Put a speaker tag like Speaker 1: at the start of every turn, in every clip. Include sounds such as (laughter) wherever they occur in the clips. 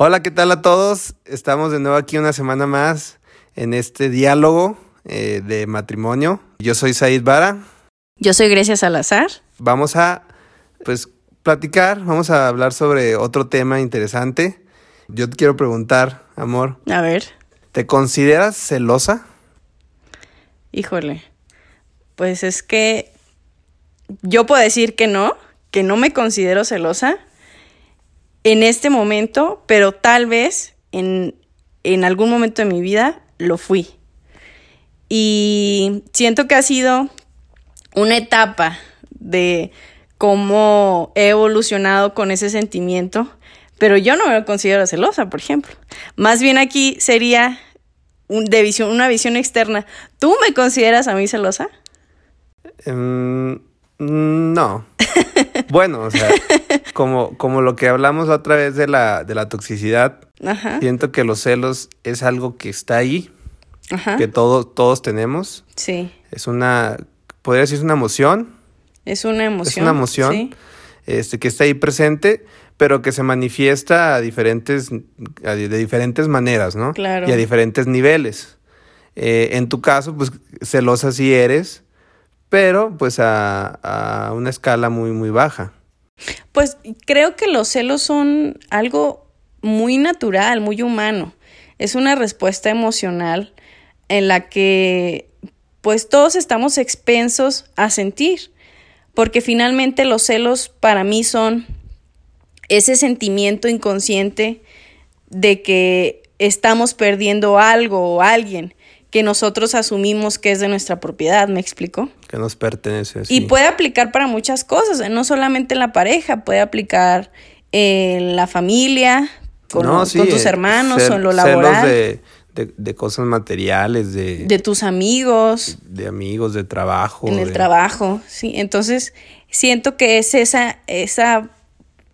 Speaker 1: Hola, ¿qué tal a todos? Estamos de nuevo aquí una semana más en este diálogo eh, de matrimonio. Yo soy Said Vara.
Speaker 2: Yo soy Grecia Salazar.
Speaker 1: Vamos a, pues, platicar, vamos a hablar sobre otro tema interesante. Yo te quiero preguntar, amor.
Speaker 2: A ver.
Speaker 1: ¿Te consideras celosa?
Speaker 2: Híjole. Pues es que yo puedo decir que no, que no me considero celosa en este momento, pero tal vez en, en algún momento de mi vida lo fui. Y siento que ha sido una etapa de cómo he evolucionado con ese sentimiento, pero yo no me considero celosa, por ejemplo. Más bien aquí sería un, de visión, una visión externa. ¿Tú me consideras a mí celosa?
Speaker 1: Um, no. (laughs) bueno, o sea, como, como lo que hablamos otra vez de la, de la toxicidad,
Speaker 2: Ajá.
Speaker 1: siento que los celos es algo que está ahí,
Speaker 2: Ajá.
Speaker 1: que todos, todos tenemos.
Speaker 2: Sí.
Speaker 1: Es una, podría decir, es una emoción,
Speaker 2: Es una emoción.
Speaker 1: es una emoción
Speaker 2: sí.
Speaker 1: este, que está ahí presente, pero que se manifiesta a diferentes, a de diferentes maneras, ¿no?
Speaker 2: Claro.
Speaker 1: Y a diferentes niveles. Eh, en tu caso, pues celosa sí eres, pero pues a, una escala muy, muy baja.
Speaker 2: Pues creo que los celos son algo muy natural, muy humano. Es una respuesta emocional en la que pues todos estamos expensos a sentir, porque finalmente los celos para mí son ese sentimiento inconsciente de que estamos perdiendo algo o alguien que nosotros asumimos que es de nuestra propiedad, ¿me explico?
Speaker 1: que nos pertenece.
Speaker 2: Y
Speaker 1: sí.
Speaker 2: puede aplicar para muchas cosas, ¿eh? no solamente en la pareja, puede aplicar en la familia, con,
Speaker 1: No,
Speaker 2: con
Speaker 1: sí,
Speaker 2: tus
Speaker 1: eh,
Speaker 2: hermanos
Speaker 1: cel-
Speaker 2: o en lo laboral, de,
Speaker 1: de, de- de cosas materiales, de,
Speaker 2: tus amigos,
Speaker 1: de amigos, de trabajo.
Speaker 2: en el
Speaker 1: de-
Speaker 2: trabajo, ¿sí? Entonces, siento que es esa, esa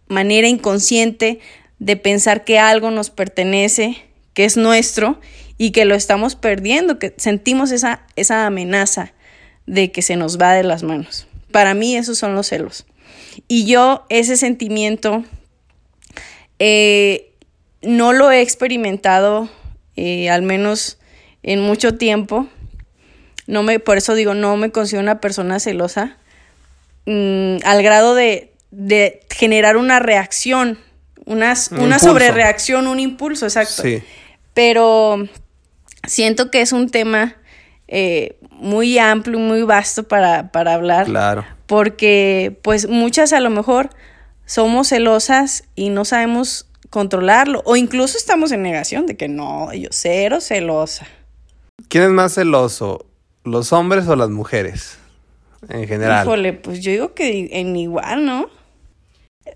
Speaker 2: manera inconsciente de pensar que algo nos pertenece, que es nuestro y que lo estamos perdiendo, que sentimos esa, esa amenaza de que se nos va de las manos. Para mí esos son los celos. Y yo ese sentimiento eh, no lo he experimentado eh, al menos en mucho tiempo. No me, por eso digo, no me considero una persona celosa. mm, al grado de, de generar una reacción, una,
Speaker 1: Un
Speaker 2: una sobrereacción, un impulso, exacto.
Speaker 1: Sí.
Speaker 2: Pero siento que es un tema eh, muy amplio, muy vasto para, para hablar.
Speaker 1: Claro.
Speaker 2: Porque pues muchas a lo mejor somos celosas y no sabemos controlarlo. O incluso estamos en negación de que no, yo cero celosa.
Speaker 1: ¿Quién es más celoso? ¿Los hombres o las mujeres? En general.
Speaker 2: Híjole, pues yo digo que en igual, ¿no?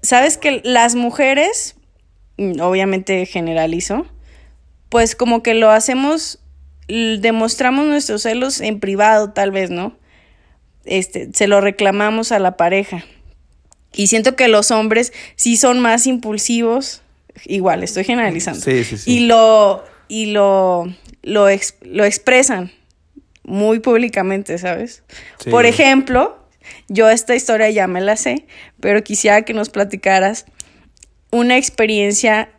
Speaker 2: Sabes que las mujeres, mm, obviamente generalizo, pues como que lo hacemos, demostramos nuestros celos en privado, tal vez, ¿no? Este, se lo reclamamos a la pareja. Y siento que los hombres sí son más impulsivos, igual, estoy generalizando.
Speaker 1: Sí, sí, sí.
Speaker 2: Y lo, y lo, lo, ex- lo expresan muy públicamente, ¿sabes?
Speaker 1: Sí.
Speaker 2: Por ejemplo, yo esta historia ya me la sé, pero quisiera que nos platicaras una experiencia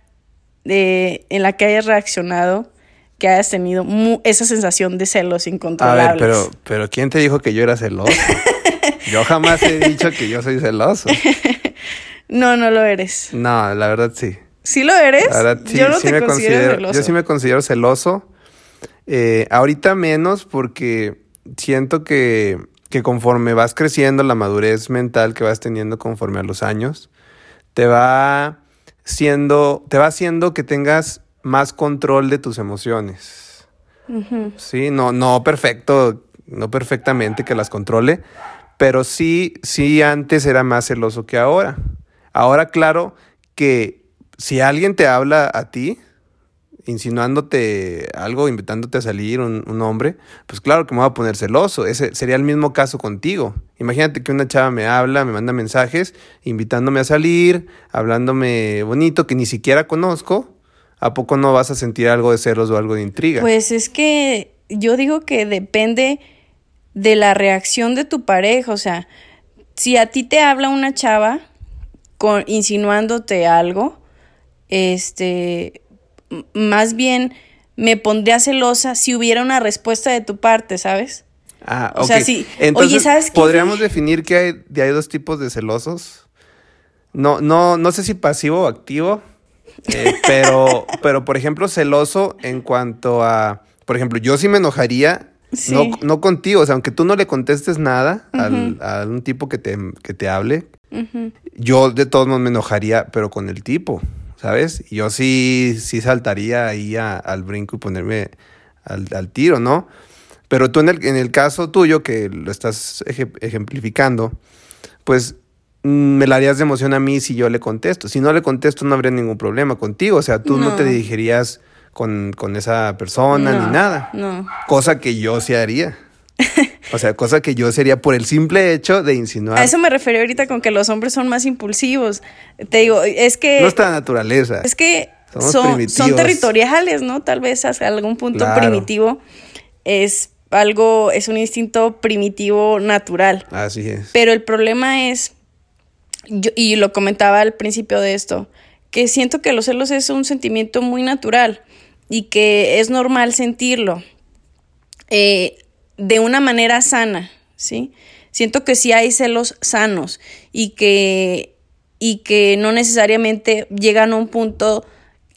Speaker 2: de, en la que hayas reaccionado, que hayas tenido esa sensación de celos
Speaker 1: A
Speaker 2: incontrolables.
Speaker 1: ver, pero, pero ¿quién te dijo que yo era celoso? (laughs) yo jamás he dicho que yo soy celoso.
Speaker 2: No, no lo eres.
Speaker 1: No, la verdad sí.
Speaker 2: ¿Sí lo eres?
Speaker 1: La verdad sí,
Speaker 2: yo no
Speaker 1: sí
Speaker 2: te
Speaker 1: me
Speaker 2: considero,
Speaker 1: considero,
Speaker 2: celoso.
Speaker 1: yo sí me considero celoso. Eh, ahorita menos porque siento que, que conforme vas creciendo, la madurez mental que vas teniendo conforme a los años, te va siendo, te va haciendo que tengas más control de tus emociones. Sí, no, no perfecto, no perfectamente que las controle, pero sí, sí antes era más celoso que ahora. Ahora, claro que si alguien te habla a ti, insinuándote algo, invitándote a salir, un, hombre, pues claro que me voy a poner celoso. Ese sería el mismo caso contigo. Imagínate que una chava me habla, me manda mensajes, invitándome a salir, hablándome bonito, que ni siquiera conozco. ¿A poco no vas a sentir algo de celos o algo de intriga?
Speaker 2: Pues es que yo digo que depende de la reacción de tu pareja. O sea, si a ti te habla una chava con, insinuándote algo, este, más bien me pondría celosa si hubiera una respuesta de tu parte, ¿sabes?
Speaker 1: Ah, o sea, sí. Entonces, Oye, ¿sabes ¿Podríamos definir que hay, hay dos tipos de celosos? No, no, no sé si pasivo o activo, eh, (laughs) pero, pero por ejemplo, celoso en cuanto a, por ejemplo, yo sí me enojaría, no, no contigo, o sea, aunque tú no le contestes nada a un tipo que te, que te hable, yo de todos modos me enojaría, pero con el tipo, ¿sabes? Yo sí, sí saltaría ahí al brinco y ponerme al, al, tiro, ¿no? Pero tú en el, en el caso tuyo, que lo estás ejemplificando, pues mm, me la harías de emoción a mí si yo le contesto. Si no le contesto, no habría ningún problema contigo. O sea, tú no, te dirigirías con, esa persona ni nada. No. Cosa que yo sí haría. O sea, cosa que yo sería por el simple hecho de insinuar.
Speaker 2: A eso me refería ahorita con que los hombres son más impulsivos. Te digo, es que.
Speaker 1: Nuestra naturaleza.
Speaker 2: Es que son, son, territoriales, ¿no? Tal vez hasta algún punto primitivo es algo, es un instinto primitivo natural.
Speaker 1: Así es.
Speaker 2: Pero el problema es, y lo comentaba al principio de esto, que siento que los celos es un sentimiento muy natural y que es normal sentirlo eh, de una manera sana, ¿sí? Siento que sí hay celos sanos y que, y que no necesariamente llegan a un punto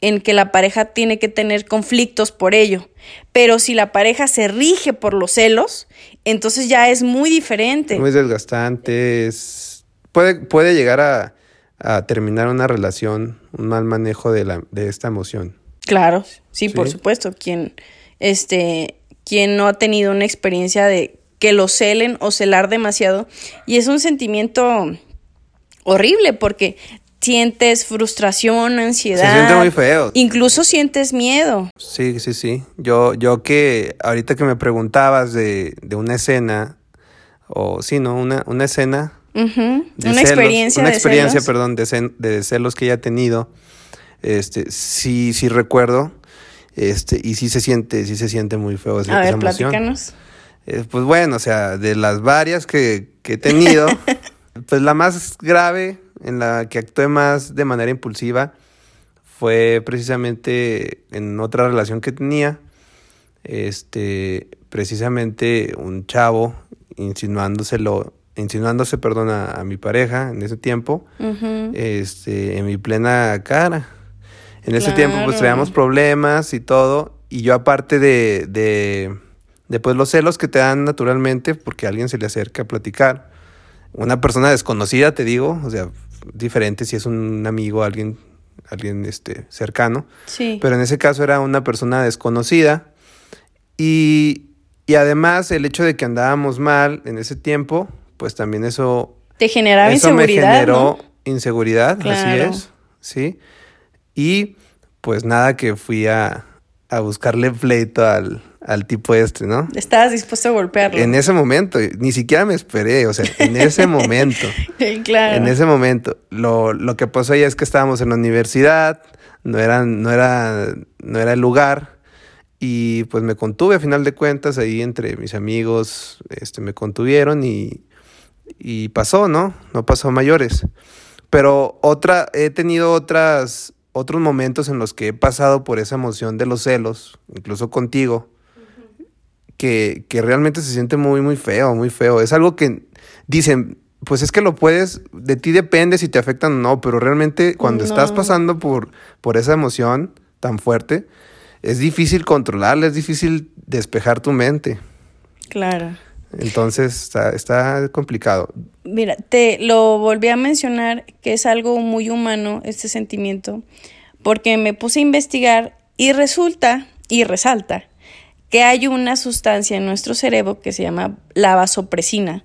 Speaker 2: en que la pareja tiene que tener conflictos por ello. Pero si la pareja se rige por los celos, entonces ya es muy diferente.
Speaker 1: Muy desgastante, puede, puede llegar a, terminar una relación, un mal manejo de, la, de esta emoción.
Speaker 2: Claro, sí, por supuesto. Quien, este, quien no ha tenido una experiencia de que lo celen o celar demasiado. Y es un sentimiento horrible porque sientes frustración, ansiedad.
Speaker 1: Se siente muy feo.
Speaker 2: Incluso sientes miedo.
Speaker 1: Sí, sí, sí. Yo, yo que ahorita que me preguntabas de, de una escena, o sí, ¿no? Una, una escena.
Speaker 2: una experiencia.
Speaker 1: Una experiencia, perdón, de, de celos que ya he tenido. Este, sí, sí recuerdo. Este, y sí se siente, sí se siente muy feo
Speaker 2: esa, A ver, platícanos.
Speaker 1: Eh, pues bueno, o sea, de las varias que, que he tenido, (laughs) pues la más grave en la que actué más de manera impulsiva fue precisamente en otra relación que tenía. Este, precisamente un chavo insinuándoselo, insinuándose, perdón, a, mi pareja en ese tiempo, este, en mi plena cara. En ese tiempo, pues traíamos problemas y todo. Y yo, aparte de, de, de pues, los celos que te dan naturalmente, porque alguien se le acerca a platicar, una persona desconocida, te digo, o sea, diferente si es un amigo, alguien, alguien este, cercano.
Speaker 2: Sí.
Speaker 1: Pero en ese caso era una persona desconocida. Y, y además el hecho de que andábamos mal en ese tiempo, pues también eso...
Speaker 2: Te generaba eso inseguridad. Me generó
Speaker 1: inseguridad, así es. Sí. Y pues nada que fui a, a buscarle pleito al, al tipo este, ¿no?
Speaker 2: Estabas dispuesto a golpearlo.
Speaker 1: En ese momento, ni siquiera me esperé, o sea, en ese momento. (laughs)
Speaker 2: claro.
Speaker 1: En ese momento. Lo, lo que pasó ya es que estábamos en la universidad, no era, no era, no era el lugar. Y pues me contuve a final de cuentas ahí entre mis amigos, este, me contuvieron y, y pasó, ¿no? No pasó a mayores. Pero otra, he tenido otras, otros momentos en los que he pasado por esa emoción de los celos, incluso contigo, que, que realmente se siente muy, muy feo, muy feo. Es algo que dicen, pues es que lo puedes, de ti depende si te afectan o no, pero realmente cuando estás pasando por, por esa emoción tan fuerte, es difícil controlarla, es difícil despejar tu mente.
Speaker 2: Claro.
Speaker 1: Entonces está, está complicado.
Speaker 2: Mira, te lo volví a mencionar que es algo muy humano este sentimiento, porque me puse a investigar y resulta y resalta que hay una sustancia en nuestro cerebro que se llama la vasopresina.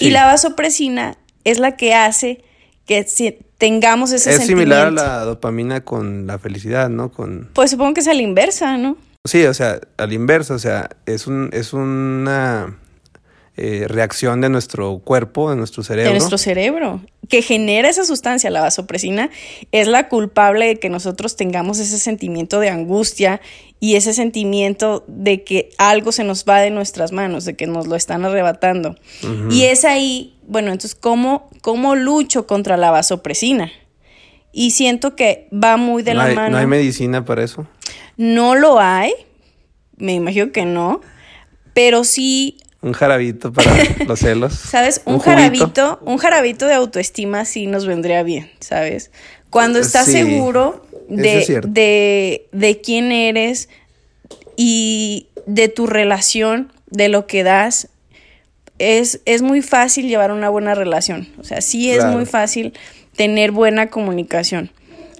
Speaker 2: Y la vasopresina es la que hace que tengamos ese
Speaker 1: es sentimiento. Es similar a la dopamina con la felicidad, ¿no? Con...
Speaker 2: Pues supongo que es a la inversa, ¿no?
Speaker 1: Sí, o sea, a la inversa, o sea, es, un, es una eh, reacción de nuestro cuerpo, de nuestro cerebro.
Speaker 2: De nuestro cerebro, que genera esa sustancia, la vasopresina, es la culpable de que nosotros tengamos ese sentimiento de angustia y ese sentimiento de que algo se nos va de nuestras manos, de que nos lo están arrebatando. Y es ahí, bueno, entonces, ¿cómo, ¿cómo lucho contra la vasopresina? y siento que va muy de
Speaker 1: ¿No
Speaker 2: la
Speaker 1: hay,
Speaker 2: mano.
Speaker 1: ¿No hay medicina para eso?
Speaker 2: No lo hay, me imagino que no, pero sí,
Speaker 1: Un jarabito para (laughs) los celos.
Speaker 2: ¿sabes? Un, jarabito, un jarabito de autoestima sí nos vendría bien, ¿sabes? Cuando estás
Speaker 1: Sí,
Speaker 2: seguro de,
Speaker 1: es
Speaker 2: de, de quién eres y de tu relación, de lo que das, es, es muy fácil llevar una buena relación. O sea, sí es
Speaker 1: Claro.
Speaker 2: muy fácil tener buena comunicación.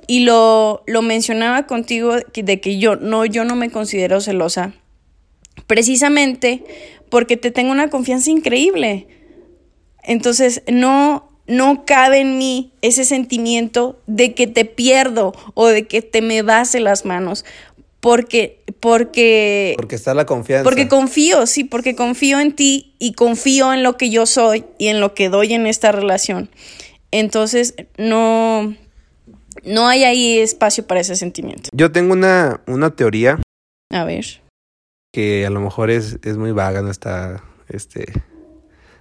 Speaker 2: Y lo, lo mencionaba contigo de que yo no, yo no me considero celosa, precisamente porque te tengo una confianza increíble. Entonces, no, no cabe en mí ese sentimiento de que te pierdo o de que te me vas las manos. Porque, porque,
Speaker 1: Porque está la confianza.
Speaker 2: porque confío, sí, porque confío en ti y confío en lo que yo soy y en lo que doy en esta relación. Entonces, no, no hay ahí espacio para ese sentimiento.
Speaker 1: Yo tengo una, una teoría
Speaker 2: A ver.
Speaker 1: Que a lo mejor es, es muy vaga, no está, este,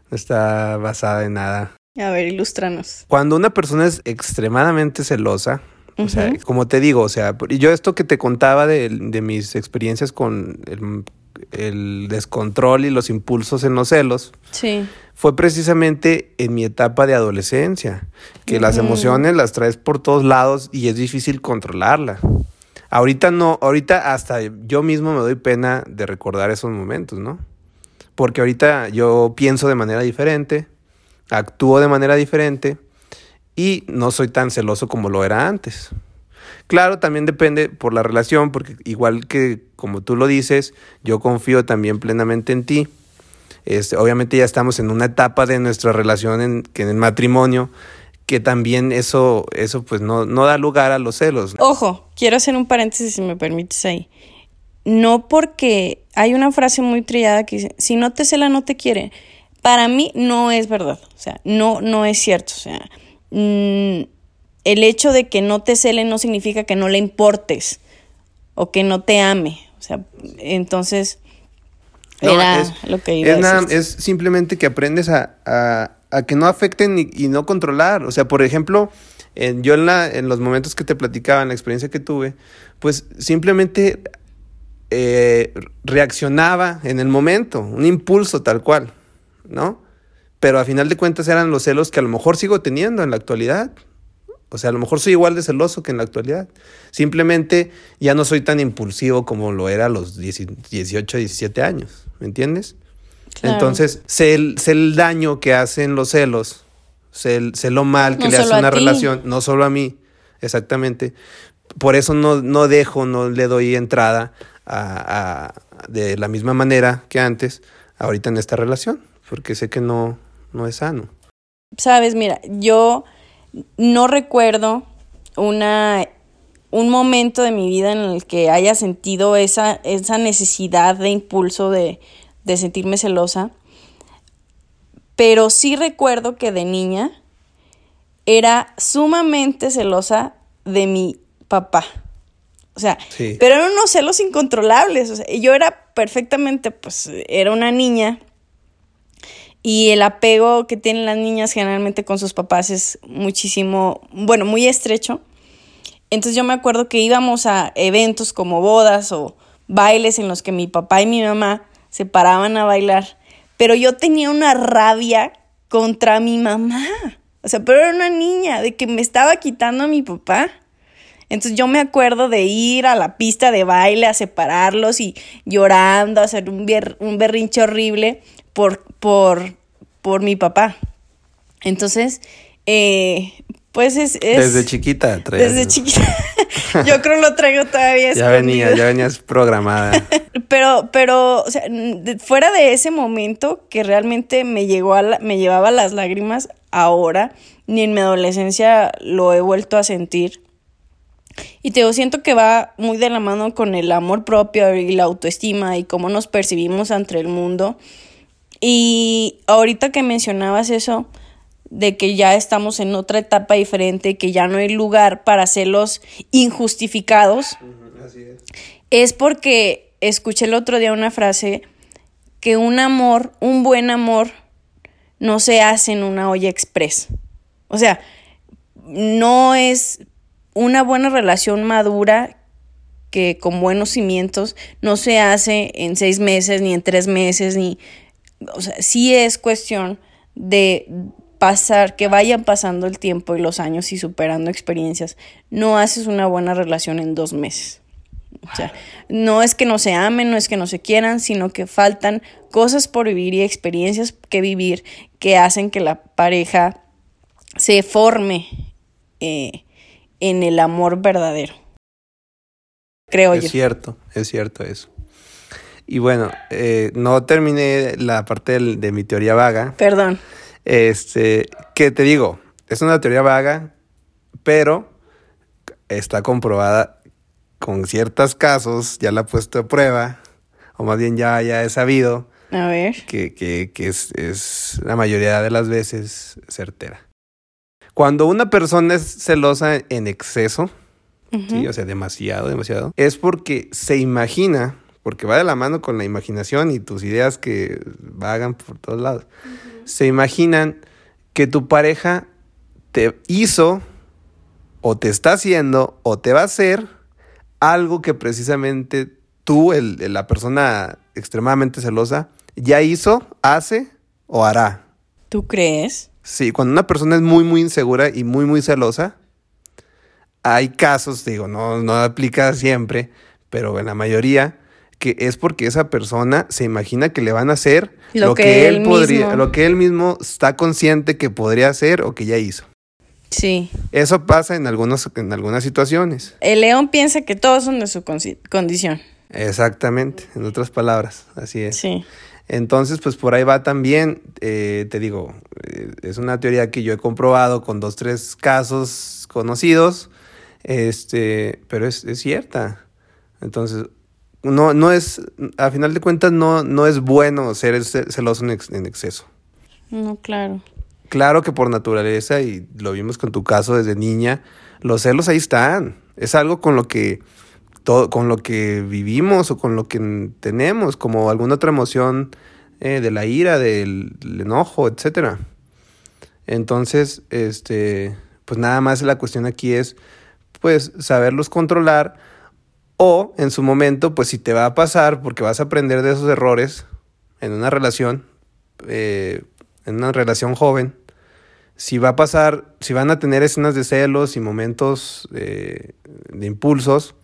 Speaker 1: no está basada en nada.
Speaker 2: A ver, ilústranos.
Speaker 1: Cuando una persona es extremadamente celosa, o sea, como te digo, o sea, yo esto que te contaba de, de mis experiencias con el, el descontrol y los impulsos en los celos,
Speaker 2: Sí.
Speaker 1: fue precisamente en mi etapa de adolescencia, que las emociones las traes por todos lados y es difícil controlarla. Ahorita no, ahorita hasta yo mismo me doy pena de recordar esos momentos, ¿no? Porque ahorita yo pienso de manera diferente, actúo de manera diferente y no soy tan celoso como lo era antes. Claro, también depende por la relación, porque igual que como tú lo dices, yo confío también plenamente en ti. Este, obviamente ya estamos en una etapa de nuestra relación en, en el matrimonio, que también eso, eso pues no, no da lugar a los celos.
Speaker 2: Ojo, quiero hacer un paréntesis si me permites ahí. No porque hay una frase muy trillada que dice, si no te cela, no te quiere. Para mí no es verdad, o sea, no, no es cierto. O sea, mm, el hecho de que no te cele no significa que no le importes o que no te ame. O sea, entonces
Speaker 1: No,
Speaker 2: era
Speaker 1: es-
Speaker 2: lo que iba
Speaker 1: es,
Speaker 2: a
Speaker 1: nada- es simplemente que aprendes a, a- a que no afecten y, y no controlar. O sea, por ejemplo, en- yo en, la, en los momentos que te platicaba, en la experiencia que tuve, pues simplemente eh, reaccionaba en el momento, un impulso tal cual, ¿no? Pero a final de cuentas eran los celos que a lo mejor sigo teniendo en la actualidad. O sea, a lo mejor soy igual de celoso que en la actualidad. Simplemente ya no soy tan impulsivo como lo era a los 10 18, 17 años. ¿Me entiendes?
Speaker 2: Claro.
Speaker 1: Entonces, sé el, sé el daño que hacen los celos, sé, lo mal que
Speaker 2: No
Speaker 1: le hace una relación, no solo a mí, exactamente. Por eso no, no dejo, no le doy entrada a, a- de la misma manera que antes, ahorita en esta relación, porque sé que no, no es sano.
Speaker 2: Sabes, mira, yo no recuerdo una un momento de mi vida en el que haya sentido esa, esa necesidad de impulso de, de sentirme celosa. Pero sí recuerdo que de niña era sumamente celosa de mi papá. O sea,
Speaker 1: Sí.
Speaker 2: pero eran unos celos incontrolables. O sea, yo era perfectamente, pues, era una niña. Y el apego que tienen las niñas generalmente con sus papás es muchísimo, bueno, muy estrecho. Entonces yo me acuerdo que íbamos a eventos como bodas o bailes en los que mi papá y mi mamá se paraban a bailar. Pero yo tenía una rabia contra mi mamá. O sea, pero era una niña, de que me estaba quitando a mi papá. Entonces yo me acuerdo de ir a la pista de baile a separarlos y llorando, hacer un, berrinche horrible por, por, por mi papá. Entonces, eh, pues es... es-
Speaker 1: Desde chiquita. traías-
Speaker 2: Desde chiquita. (laughs) Yo creo lo traigo todavía
Speaker 1: Ya venía, ya venías programada. (laughs)
Speaker 2: Pero, pero, o sea, fuera de ese momento que realmente me llegó a la- me llevaba las lágrimas, ahora, ni en mi adolescencia lo he vuelto a sentir. Y te digo, siento que va muy de la mano con el amor propio y la autoestima y cómo nos percibimos ante el mundo. Y ahorita que mencionabas eso, de que ya estamos en otra etapa diferente, que ya no hay lugar para celos injustificados,
Speaker 1: Así es.
Speaker 2: es porque escuché el otro día una frase que un amor, un buen amor, no se hace en una olla express. O sea, no es una buena relación madura que con buenos cimientos no se hace en seis meses ni en tres meses ni o sea sí es cuestión de pasar que vayan pasando el tiempo y los años y superando experiencias no haces una buena relación en dos meses o sea, no es que no se amen, no es que no se quieran, sino que faltan cosas por vivir y experiencias que vivir que hacen que la pareja se forme eh, en el amor verdadero. Creo
Speaker 1: es
Speaker 2: yo.
Speaker 1: Es cierto, es cierto eso. Y bueno, eh, no terminé la parte de, de mi teoría vaga.
Speaker 2: Perdón.
Speaker 1: Este, que te digo, es una teoría vaga, pero está comprobada con ciertos casos, ya la he puesto a prueba, o más bien ya, ya he sabido.
Speaker 2: A ver.
Speaker 1: Que, que, que es, es la mayoría de las veces certera. Cuando una persona es celosa en exceso, uh -huh. ¿sí? o sea, demasiado, demasiado, es porque se imagina, porque va de la mano con la imaginación y tus ideas que vagan por todos lados, uh -huh. se imaginan que tu pareja te hizo o te está haciendo o te va a hacer algo que precisamente tú, el, la persona extremadamente celosa, ya hizo, hace o hará.
Speaker 2: ¿Tú crees?
Speaker 1: Sí, cuando una persona es muy, muy insegura y muy, muy celosa, hay casos, digo, no, no aplica siempre, pero en la mayoría, que es porque esa persona se imagina que le van a hacer
Speaker 2: lo, lo que, que, él podría,
Speaker 1: mismo. lo que él mismo está consciente que podría hacer o que ya hizo.
Speaker 2: Sí.
Speaker 1: Eso pasa en, algunos, en algunas situaciones.
Speaker 2: El león piensa que todos son de su condición.
Speaker 1: Exactamente, en otras palabras, así es.
Speaker 2: Sí.
Speaker 1: Entonces, pues por ahí va también, eh, te digo, eh, es una teoría que yo he comprobado con dos, tres casos conocidos, este, pero es, es cierta. Entonces, no, no es, a final de cuentas, no, no es bueno ser celoso en, ex, en exceso.
Speaker 2: No, claro.
Speaker 1: Claro que por naturaleza, y lo vimos con tu caso desde niña, los celos ahí están. Es algo con lo que todo, con lo que vivimos o con lo que tenemos, como alguna otra emoción eh, de la ira, del, del, enojo, etcétera. Entonces, este, pues nada más la cuestión aquí es, pues, saberlos controlar o en su momento, pues si te va a pasar, porque vas a aprender de esos errores en una relación, eh, en una relación joven, si va a pasar, si van a tener escenas de celos y momentos eh, de impulsos,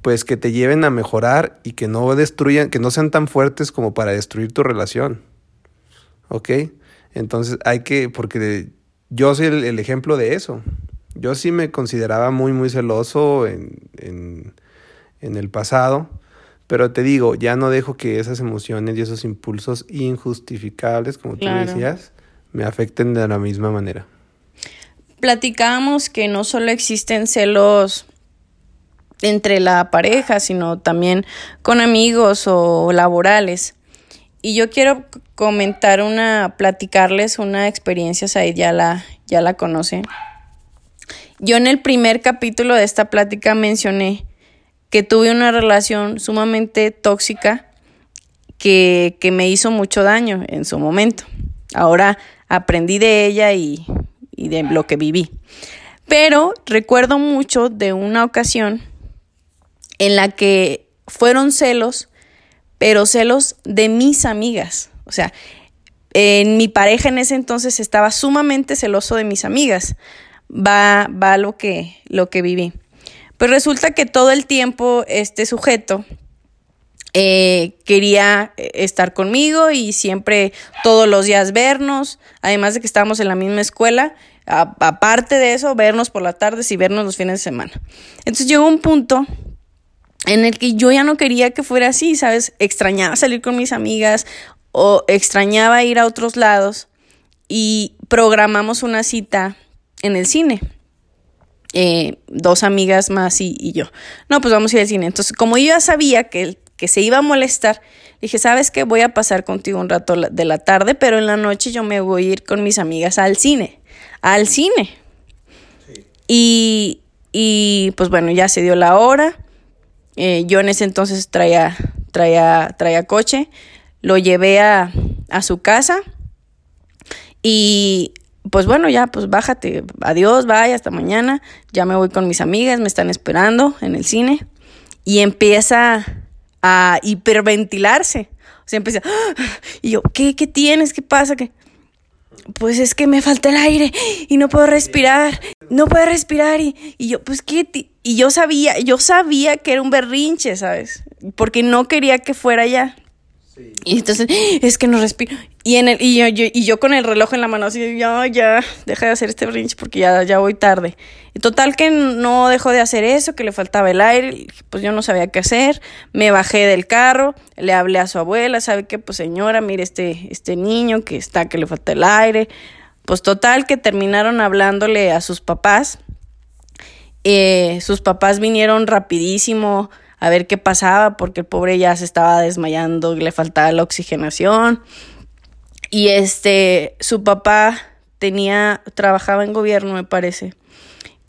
Speaker 1: pues que te lleven a mejorar y que no destruyan, que no sean tan fuertes como para destruir tu relación. ¿Ok? Entonces hay que, porque yo soy el, ejemplo de eso. Yo sí me consideraba muy, muy celoso en, en el pasado, pero te digo, ya no dejo que esas emociones y esos impulsos injustificables, como
Speaker 2: Claro.
Speaker 1: tú decías, me afecten de la misma manera.
Speaker 2: Platicábamos que no solo existen celos entre la pareja, sino también con amigos o laborales. Y yo quiero comentar una, platicarles una experiencia, Said ya la, ya la conoce. Yo en el primer capítulo de esta plática mencioné que tuve una relación sumamente tóxica que, que me hizo mucho daño en su momento. Ahora aprendí de ella y, y de lo que viví. Pero recuerdo mucho de una ocasión en la que fueron celos, pero celos de mis amigas. O sea, en mi pareja en ese entonces estaba sumamente celoso de mis amigas. Va, va lo que, lo que viví. Pues resulta que todo el tiempo este sujeto eh, quería eh, estar conmigo y siempre todos los días vernos, además de que estábamos en la misma escuela, aparte de eso, vernos por las tardes y vernos los fines de semana. Entonces llegó un punto en el que yo ya no quería que fuera así, ¿sabes? Extrañaba salir con mis amigas o extrañaba ir a otros lados y programamos una cita en el cine. Eh, dos amigas más y, y yo. No, pues vamos a ir al cine. Entonces, como yo ya sabía que, que se iba a molestar, dije, ¿sabes qué? Voy a pasar contigo un rato de la tarde, pero en la noche yo me voy a ir con mis amigas al cine. Al cine. Y, y pues bueno, ya se dio la hora. Eh, yo en ese entonces traía, traía, traía coche. Lo llevé a, a su casa. Y pues bueno, ya, pues bájate, adiós, bye, hasta mañana, ya me voy con mis amigas, me están esperando en el cine y empieza a hiperventilarse. O sea, empieza, (gasps) y yo, ¿qué, qué tienes? ¿Qué pasa? ¿Qué? Pues es que me falta el aire y no puedo respirar, no puedo respirar y, y yo, pues qué, y yo sabía, yo sabía que era un berrinche, ¿sabes? Porque no quería que fuera ya. Y entonces, (gasps) es que no respiro. Y, en el, y, yo, y yo con el reloj en la mano, así, ya, ya, deja de hacer este brinch porque ya, ya voy tarde. Total que no dejó de hacer eso, que le faltaba el aire, pues yo no sabía qué hacer. Me bajé del carro, le hablé a su abuela, ¿sabe qué? Pues señora, mire este, este niño que está, que le falta el aire. Pues total que terminaron hablándole a sus papás. Eh, sus papás vinieron rapidísimo a ver qué pasaba porque el pobre ya se estaba desmayando le faltaba la oxigenación. Y este, su papá tenía, trabajaba en gobierno, me parece,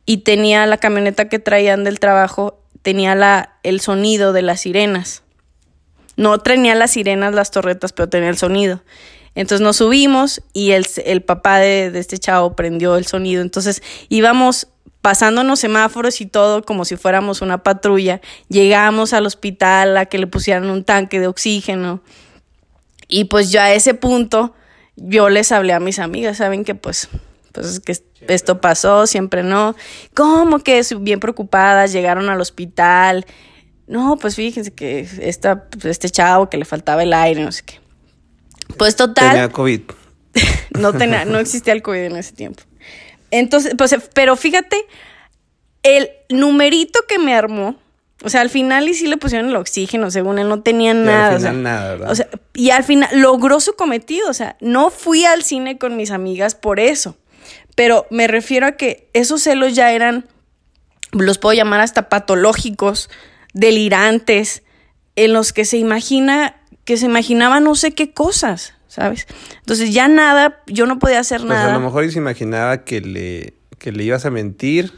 Speaker 2: y tenía la camioneta que traían del trabajo, tenía la, el sonido de las sirenas. No tenía las sirenas, las torretas, pero tenía el sonido. Entonces nos subimos y el, el papá de, de, este chavo prendió el sonido. Entonces íbamos pasándonos semáforos y todo como si fuéramos una patrulla. Llegamos al hospital a que le pusieran un tanque de oxígeno. Y pues yo a ese punto yo les hablé a mis amigas, saben que pues pues es que esto pasó, siempre no. ¿Cómo que bien preocupadas llegaron al hospital? No, pues fíjense que esta, pues, este chavo que le faltaba el aire, no sé qué. Pues total.
Speaker 1: Tenía COVID. (laughs)
Speaker 2: no tenía, no (laughs) existía el COVID en ese tiempo. Entonces, pues, pero fíjate, el numerito que me armó, o sea, al final y sí le pusieron el oxígeno, según él no tenía nada.
Speaker 1: al final nada, ¿verdad?
Speaker 2: O sea, y al final logró su cometido, o sea, no fui al cine con mis amigas por eso. Pero me refiero a que esos celos ya eran, los puedo llamar hasta patológicos, delirantes, en los que se imagina, que se imaginaba no sé qué cosas. ¿Sabes? Entonces ya nada, yo no podía hacer
Speaker 1: pues
Speaker 2: nada.
Speaker 1: a lo mejor se imaginaba que le, que le ibas a mentir.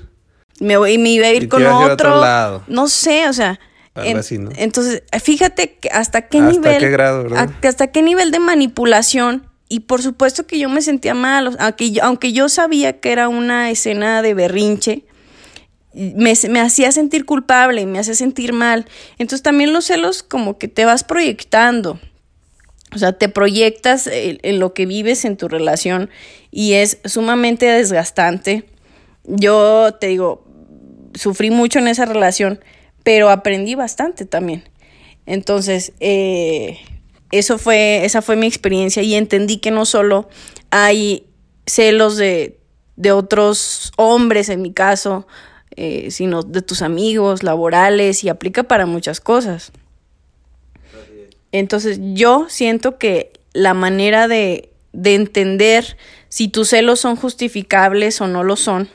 Speaker 2: Me, y me iba a ir con otro. lado. No sé, o sea. En, así, ¿no? Entonces, fíjate que hasta qué
Speaker 1: ¿Hasta
Speaker 2: nivel.
Speaker 1: Qué grado, ¿verdad?
Speaker 2: hasta qué nivel de manipulación. Y por supuesto que yo me sentía mal, aunque yo, aunque yo sabía que era una escena de berrinche, me, me, hacía sentir culpable y me hacía sentir mal. Entonces también los celos como que te vas proyectando. O sea, te proyectas en, lo que vives en tu relación y es sumamente desgastante. Yo te digo, sufrí mucho en esa relación, pero aprendí bastante también. Entonces, eh, eso fue, esa fue mi experiencia y entendí que no solo hay celos de, de otros hombres, en mi caso, eh, sino de tus amigos, laborales, y aplica para muchas cosas. Entonces yo siento que la manera de, de entender si tus celos son justificables o no lo son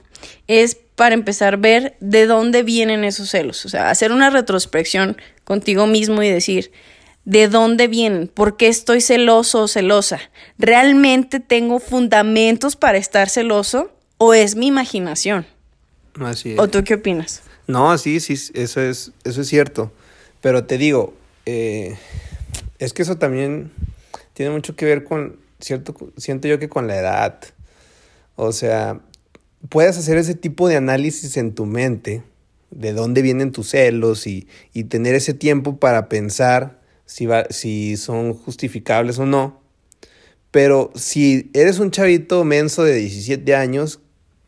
Speaker 2: es para empezar a ver de dónde vienen esos celos. O sea, hacer una retrospección contigo mismo y decir, ¿de dónde vienen? ¿Por qué estoy celoso o celosa? ¿Realmente tengo fundamentos para estar celoso o es mi imaginación?
Speaker 1: Así es.
Speaker 2: ¿O tú qué opinas?
Speaker 1: No, sí, sí, eso es, eso es cierto. Pero te digo, eh, es que eso también tiene mucho que ver con, cierto, siento yo que con la edad. O sea, puedes hacer ese tipo de análisis en tu mente, de dónde vienen tus celos y, y tener ese tiempo para pensar si, va, si son justificables o no. Pero si eres un chavito menso de 17 años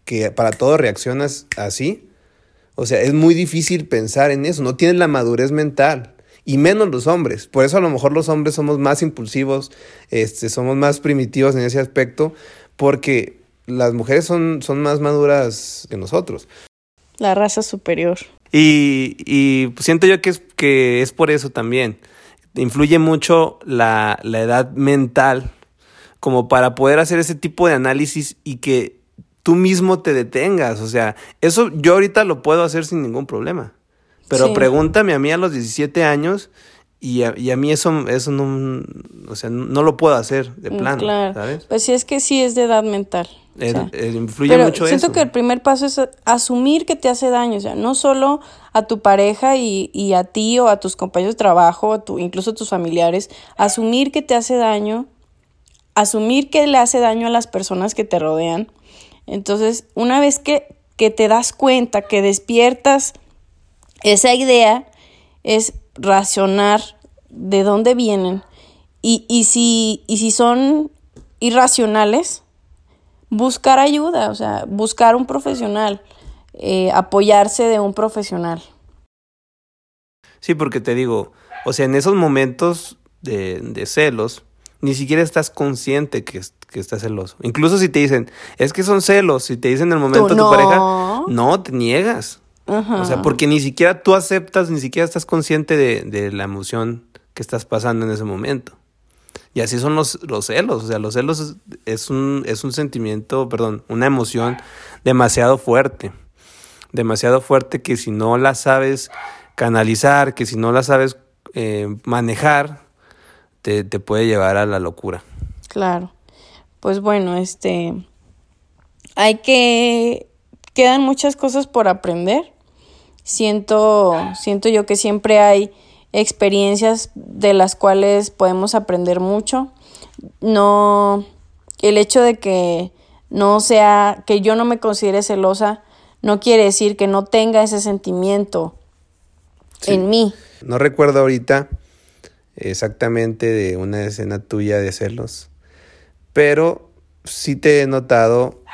Speaker 1: que para todo reaccionas así, o sea, es muy difícil pensar en eso, no tienes la madurez mental y menos los hombres. Por eso a lo mejor los hombres somos más impulsivos, este, somos más primitivos en ese aspecto, porque las mujeres son, son más maduras que nosotros.
Speaker 2: La raza superior.
Speaker 1: Y, y siento yo que es, que es por eso también. Influye mucho la, la edad mental como para poder hacer ese tipo de análisis y que tú mismo te detengas. O sea, eso yo ahorita lo puedo hacer sin ningún problema. Pero sí. pregúntame a mí a los 17 años y a, y a mí eso, eso no, o sea, no lo puedo hacer de plano,
Speaker 2: claro.
Speaker 1: ¿sabes?
Speaker 2: Pues sí, es que sí es de edad mental.
Speaker 1: El,
Speaker 2: o sea,
Speaker 1: el influye
Speaker 2: pero
Speaker 1: mucho
Speaker 2: siento
Speaker 1: eso.
Speaker 2: que el primer paso es asumir que te hace daño, o sea, no solo a tu pareja y, y a ti o a tus compañeros de trabajo, a tu, incluso a tus familiares, asumir que te hace daño, asumir que le hace daño a las personas que te rodean. Entonces, una vez que, que te das cuenta, que despiertas esa idea, es racionar de dónde vienen y, y, si, y si son irracionales, buscar ayuda, o sea, buscar un profesional, eh, apoyarse de un profesional.
Speaker 1: Sí, porque te digo, o sea, en esos momentos de, de celos, ni siquiera estás consciente que, que, estás celoso. Incluso si te dicen, es que son celos, si te dicen en el momento tu pareja, no, te niegas. O sea, porque ni siquiera tú aceptas, ni siquiera estás consciente de, de, la emoción que estás pasando en ese momento. Y así son los, los celos. O sea, los celos es, un, es un sentimiento, perdón, una emoción demasiado fuerte. Demasiado fuerte que si no la sabes canalizar, que si no la sabes eh, manejar, te, te puede llevar a la locura.
Speaker 2: Claro. Pues bueno, este. Hay que. Quedan muchas cosas por aprender. Siento, siento yo que siempre hay experiencias de las cuales podemos aprender mucho. No, el hecho de que no sea, que yo no me considere celosa, no quiere decir que no tenga ese sentimiento en mí.
Speaker 1: No recuerdo ahorita exactamente de una escena tuya de celos, pero sí te he notado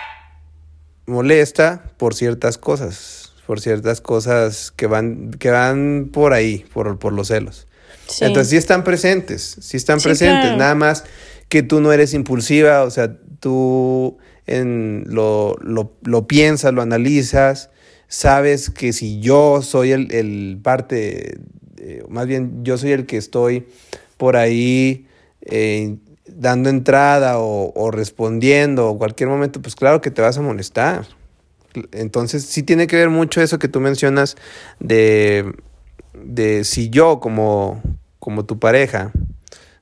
Speaker 1: molesta por ciertas cosas por ciertas cosas que van, que van por ahí, por, por los celos. Entonces sí están presentes, sí están presentes, nada más que tú no eres impulsiva, o sea, tú en lo, lo, lo piensas, lo analizas, sabes que si yo soy el, el parte, más bien yo soy el que estoy por ahí eh, dando entrada o, o respondiendo o cualquier momento, pues claro que te vas a molestar. Entonces sí tiene que ver mucho eso que tú mencionas de, de si yo como, como tu pareja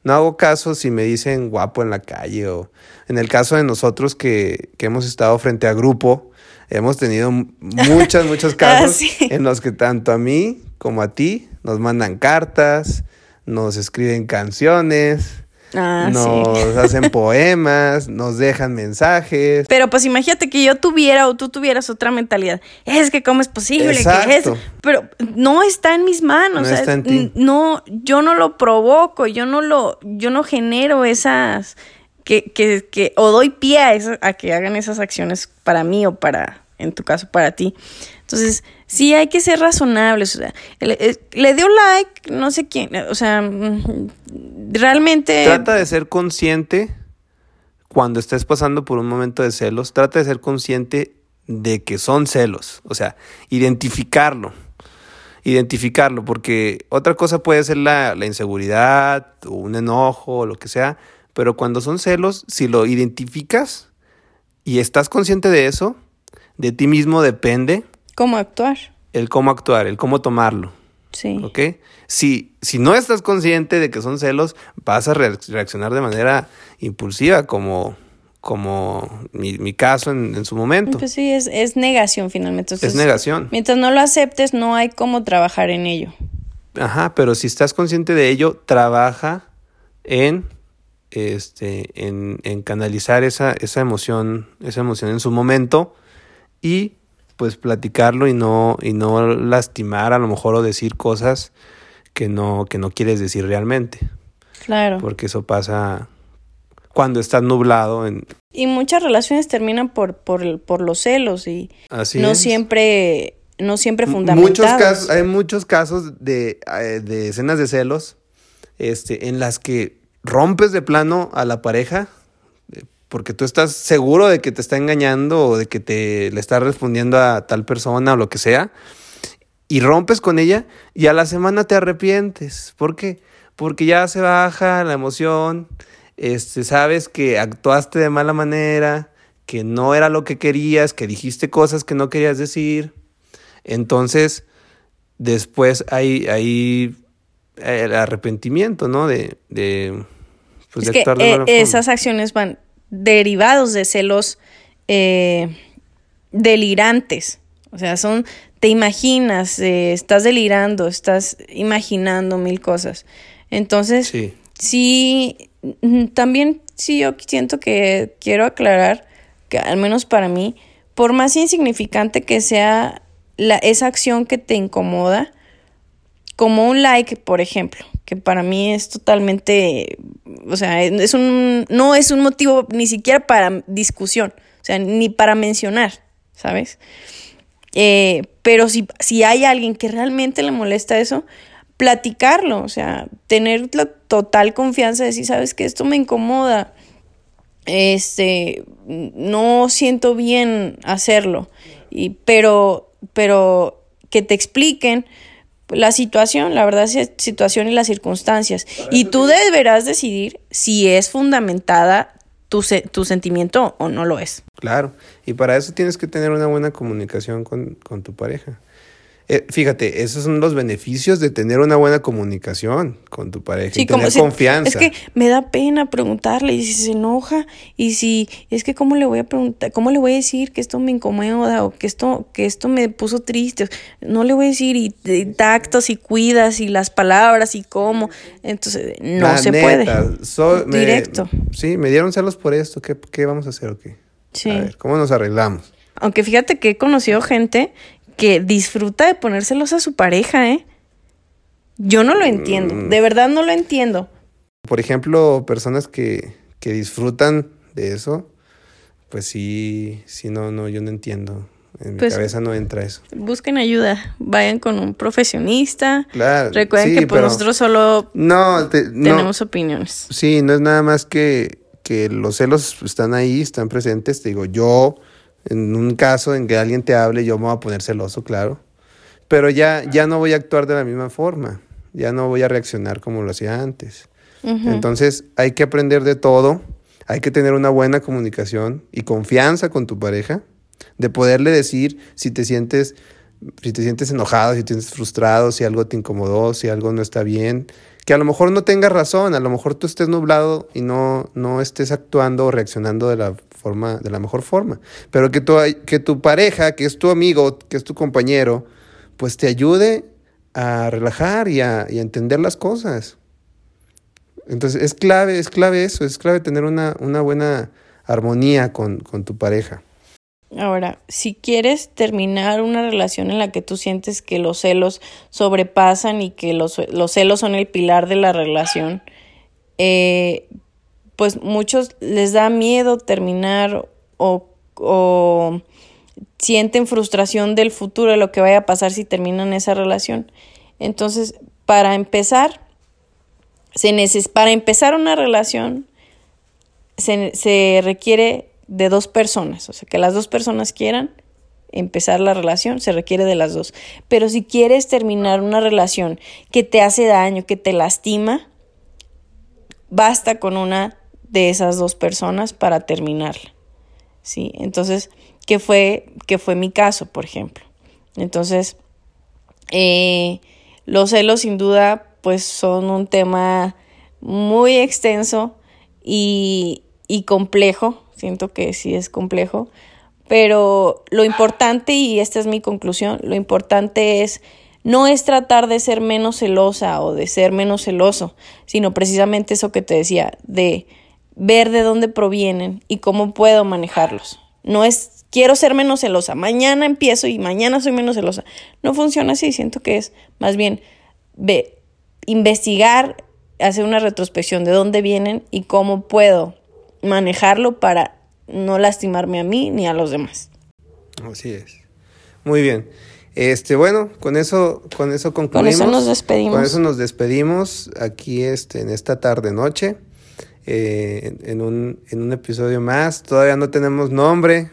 Speaker 1: no hago caso si me dicen guapo en la calle o en el caso de nosotros que, que hemos estado frente a grupo, hemos tenido muchos, muchos (laughs) ah, casos en los que tanto a mí como a ti nos mandan cartas, nos escriben canciones, Ah, nos (laughs) hacen poemas, nos dejan mensajes.
Speaker 2: Pero pues imagínate que yo tuviera o tú tuvieras otra mentalidad. Es que cómo es posible que es. Pero no está en mis manos. No, yo no lo provoco, yo no lo, yo no genero esas que, que, que o doy pie a, a que hagan esas acciones para mí o para, en tu caso, para ti. Entonces, sí hay que ser razonables. O sea, le, dio like, no sé quién, o sea, mm, realmente...
Speaker 1: Trata de ser consciente cuando estés pasando por un momento de celos, trata de ser consciente de que son celos, o sea, identificarlo, identificarlo, porque otra cosa puede ser la, la inseguridad o un enojo o lo que sea, pero cuando son celos, si lo identificas y estás consciente de eso, de ti mismo depende
Speaker 2: ¿Cómo actuar?
Speaker 1: El cómo actuar, el cómo tomarlo.
Speaker 2: Sí.
Speaker 1: ¿Ok? Si, si no estás consciente de que son celos, vas a reaccionar de manera impulsiva, como, como mi, caso en, su momento.
Speaker 2: Pues sí, es, es negación finalmente.
Speaker 1: es negación.
Speaker 2: Mientras no lo aceptes, no hay cómo trabajar en ello.
Speaker 1: Ajá, pero si estás consciente de ello, trabaja en este, en, en canalizar esa, esa emoción, esa emoción en su momento y pues platicarlo y no, y no lastimar a lo mejor o decir cosas que no, que no quieres decir realmente.
Speaker 2: Claro.
Speaker 1: Porque eso pasa cuando estás nublado. En...
Speaker 2: Y muchas relaciones terminan por, por, por los celos y no siempre no siempre fundamentados.
Speaker 1: Muchos casos, hay muchos casos de, eh, de escenas de celos este, en las que rompes de plano a la pareja porque tú estás seguro de que te está engañando o de que te le está respondiendo a tal persona o lo que sea, y rompes con ella y a la semana te arrepientes. ¿Por qué? Porque ya se baja la emoción, este, sabes que actuaste de mala manera, que no era lo que querías, que dijiste cosas que no querías decir. Entonces, después hay, hay el arrepentimiento, ¿no? De, de,
Speaker 2: pues, de actuar de mala eh, Esas acciones van derivados de celos eh, delirantes. O sea, son, te imaginas, eh, estás delirando, estás imaginando mil cosas. Entonces, sí, mm, también sí yo siento que quiero aclarar que al menos para mí, por más insignificante que sea la, esa acción que te incomoda, como un like, por ejemplo, que para mí es totalmente, o sea, es un, no es un motivo ni siquiera para discusión, o sea, ni para mencionar, ¿sabes? Eh, pero si, si hay alguien que realmente le molesta eso, platicarlo, o sea, tener la total confianza de decir, sabes que esto me incomoda, este, no siento bien hacerlo, y, pero, pero que te expliquen la situación, la verdad, situación y las circunstancias. Y tú deberás decidir si es fundamentada tu, tu, sentimiento o no lo es.
Speaker 1: Claro, y para eso tienes que tener una buena comunicación con, con tu pareja. Eh, fíjate, esos son los beneficios de tener una buena comunicación con tu pareja y tener confianza.
Speaker 2: Es que me da pena preguntarle y si se enoja y si es que cómo le voy a preguntar, cómo le voy a decir que esto me incomoda o que esto que esto me puso triste. No le voy a decir y, tactos y cuidas y las palabras y cómo. Entonces, no se puede.
Speaker 1: Directo. sí, me dieron celos por esto. ¿Qué, qué vamos a hacer o qué? Sí. A ver, ¿cómo nos arreglamos?
Speaker 2: Aunque fíjate que he conocido gente que disfruta de ponérselos a su pareja, ¿eh? Yo no lo entiendo, mm. de verdad no lo entiendo.
Speaker 1: Por ejemplo, personas que, que disfrutan de eso, pues sí, sí, no, no, yo no entiendo. En mi pues cabeza no entra eso.
Speaker 2: Busquen ayuda, vayan con un profesionista. Claro. Recuerden que por nosotros solo no, tenemos opiniones.
Speaker 1: Sí, no es nada más que, que los celos están ahí, están presentes. Te digo, yo en un caso en que alguien te hable, yo me voy a poner celoso, claro. Pero ya, ya no voy a actuar de la misma forma. Ya no voy a reaccionar como lo hacía antes. Entonces hay que aprender de todo. Hay que tener una buena comunicación y confianza con tu pareja. De poderle decir si te sientes, si te sientes enojado, si te sientes frustrado, si algo te incomodó, si algo no está bien. Que a lo mejor no tengas razón, a lo mejor tú estés nublado y no, no estés actuando o reaccionando de la de la mejor forma. Pero que tu, que tu pareja, que es tu amigo, que es tu compañero, pues te ayude a relajar y a, entender las cosas. Entonces es clave, es clave eso, es clave tener una, una buena armonía con, tu pareja.
Speaker 2: Ahora, si quieres terminar una relación en la que tú sientes que los celos sobrepasan y que los, los celos son el pilar de la relación, eh, pues muchos les da miedo terminar o, o sienten frustración del futuro, de lo que vaya a pasar si terminan esa relación. Entonces, para empezar, se neces para empezar una relación se, se requiere de dos personas, o sea, que las dos personas quieran empezar la relación, se requiere de las dos. Pero si quieres terminar una relación que te hace daño, que te lastima, basta con una de esas dos personas para terminarla. ¿Sí? Entonces, ¿qué fue, qué fue mi caso, por ejemplo? Entonces, eh, los celos sin duda pues son un tema muy extenso y, y complejo, siento que sí es complejo, pero lo importante, y esta es mi conclusión, lo importante es no es tratar de ser menos celosa o de ser menos celoso, sino precisamente eso que te decía, de ver de dónde provienen y cómo puedo manejarlos. No es quiero ser menos celosa, mañana empiezo y mañana soy menos celosa. No funciona así, siento que es más bien ve, investigar, hacer una retrospección de dónde vienen y cómo puedo manejarlo para no lastimarme a mí ni a los demás.
Speaker 1: Así es. Muy bien. Este, bueno, con eso, con eso concluimos.
Speaker 2: Con eso nos despedimos.
Speaker 1: Con eso nos despedimos aquí este, en esta tarde noche. Eh, en, un, en un episodio más. Todavía no tenemos nombre.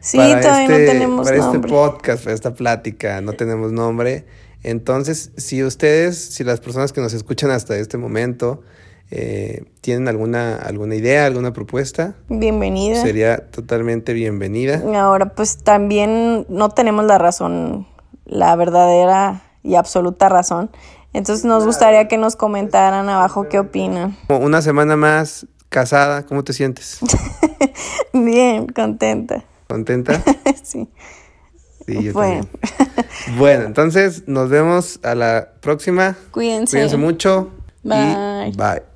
Speaker 2: Sí, todavía no este, tenemos
Speaker 1: para este podcast, para esta plática, no tenemos nombre. Entonces, si ustedes, si las personas que nos escuchan hasta este momento eh, tienen alguna, alguna idea, alguna propuesta,
Speaker 2: bienvenida.
Speaker 1: Sería totalmente bienvenida.
Speaker 2: Ahora, pues también no tenemos la razón, la verdadera y absoluta razón. Entonces nos gustaría que nos comentaran abajo qué opinan.
Speaker 1: Una semana más casada, ¿cómo te sientes? (laughs)
Speaker 2: Bien, contenta.
Speaker 1: ¿Contenta? (laughs)
Speaker 2: sí.
Speaker 1: Sí, yo bueno. bueno, entonces nos vemos a la próxima.
Speaker 2: Cuídense.
Speaker 1: Cuídense mucho.
Speaker 2: Bye.
Speaker 1: bye.